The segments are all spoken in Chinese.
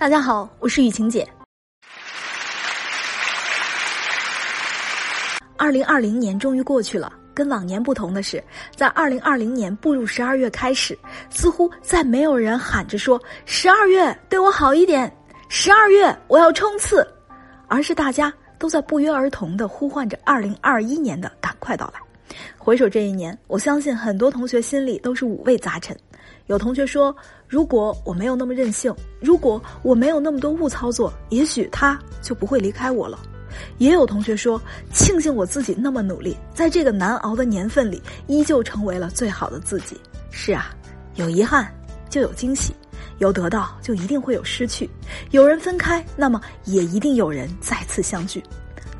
大家好，我是雨晴姐。二零二零年终于过去了，跟往年不同的是，在二零二零年步入十二月开始，似乎再没有人喊着说“十二月对我好一点，十二月我要冲刺”，而是大家都在不约而同的呼唤着二零二一年的赶快到来。回首这一年，我相信很多同学心里都是五味杂陈。有同学说：“如果我没有那么任性，如果我没有那么多误操作，也许他就不会离开我了。”也有同学说：“庆幸我自己那么努力，在这个难熬的年份里，依旧成为了最好的自己。”是啊，有遗憾就有惊喜，有得到就一定会有失去，有人分开，那么也一定有人再次相聚。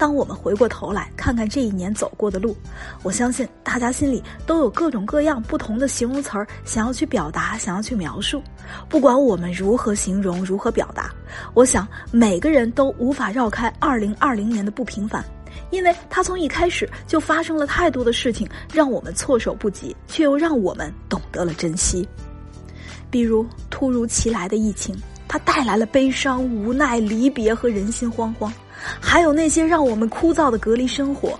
当我们回过头来看看这一年走过的路，我相信大家心里都有各种各样不同的形容词儿想要去表达，想要去描述。不管我们如何形容，如何表达，我想每个人都无法绕开二零二零年的不平凡，因为它从一开始就发生了太多的事情，让我们措手不及，却又让我们懂得了珍惜。比如突如其来的疫情。它带来了悲伤、无奈、离别和人心惶惶，还有那些让我们枯燥的隔离生活，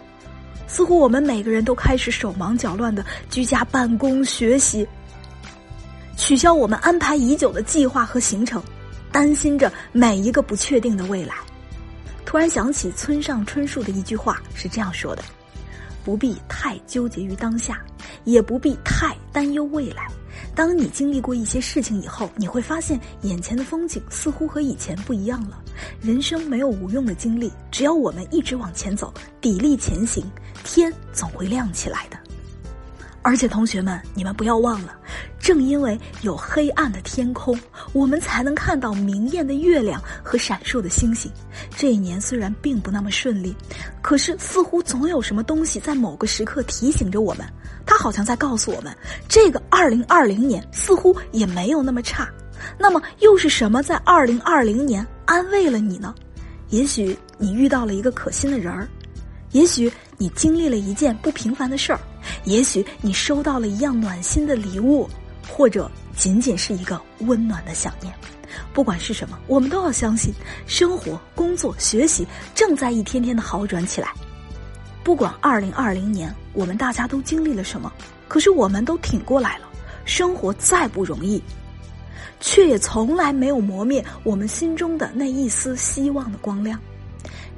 似乎我们每个人都开始手忙脚乱的居家办公、学习，取消我们安排已久的计划和行程，担心着每一个不确定的未来。突然想起村上春树的一句话是这样说的：“不必太纠结于当下，也不必太担忧未来。”当你经历过一些事情以后，你会发现眼前的风景似乎和以前不一样了。人生没有无用的经历，只要我们一直往前走，砥砺前行，天总会亮起来的。而且，同学们，你们不要忘了，正因为有黑暗的天空，我们才能看到明艳的月亮和闪烁的星星。这一年虽然并不那么顺利，可是似乎总有什么东西在某个时刻提醒着我们，它好像在告诉我们，这个二零二零年似乎也没有那么差。那么，又是什么在二零二零年安慰了你呢？也许你遇到了一个可心的人儿，也许你经历了一件不平凡的事儿。也许你收到了一样暖心的礼物，或者仅仅是一个温暖的想念。不管是什么，我们都要相信，生活、工作、学习正在一天天的好转起来。不管二零二零年我们大家都经历了什么，可是我们都挺过来了。生活再不容易，却也从来没有磨灭我们心中的那一丝希望的光亮。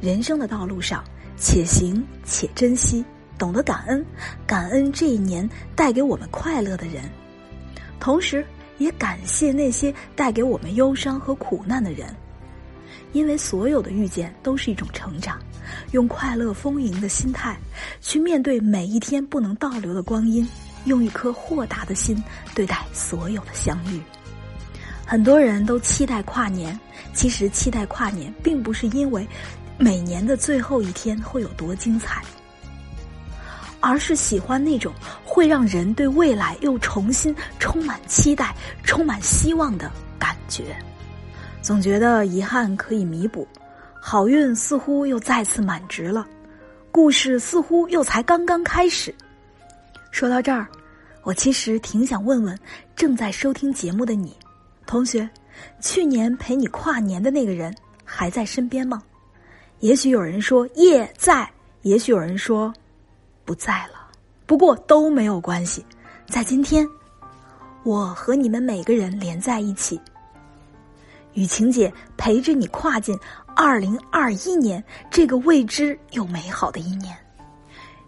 人生的道路上，且行且珍惜。懂得感恩，感恩这一年带给我们快乐的人，同时也感谢那些带给我们忧伤和苦难的人，因为所有的遇见都是一种成长。用快乐丰盈的心态去面对每一天不能倒流的光阴，用一颗豁达的心对待所有的相遇。很多人都期待跨年，其实期待跨年并不是因为每年的最后一天会有多精彩。而是喜欢那种会让人对未来又重新充满期待、充满希望的感觉。总觉得遗憾可以弥补，好运似乎又再次满值了，故事似乎又才刚刚开始。说到这儿，我其实挺想问问正在收听节目的你，同学，去年陪你跨年的那个人还在身边吗？也许有人说夜在，也许有人说。不在了，不过都没有关系。在今天，我和你们每个人连在一起，雨晴姐陪着你跨进二零二一年这个未知又美好的一年。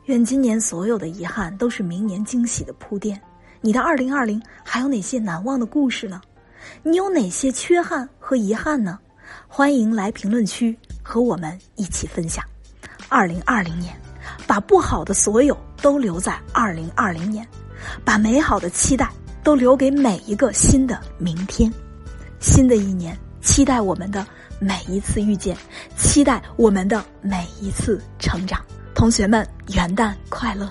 愿今年所有的遗憾都是明年惊喜的铺垫。你的二零二零还有哪些难忘的故事呢？你有哪些缺憾和遗憾呢？欢迎来评论区和我们一起分享。二零二零年。把不好的所有都留在二零二零年，把美好的期待都留给每一个新的明天。新的一年，期待我们的每一次遇见，期待我们的每一次成长。同学们，元旦快乐！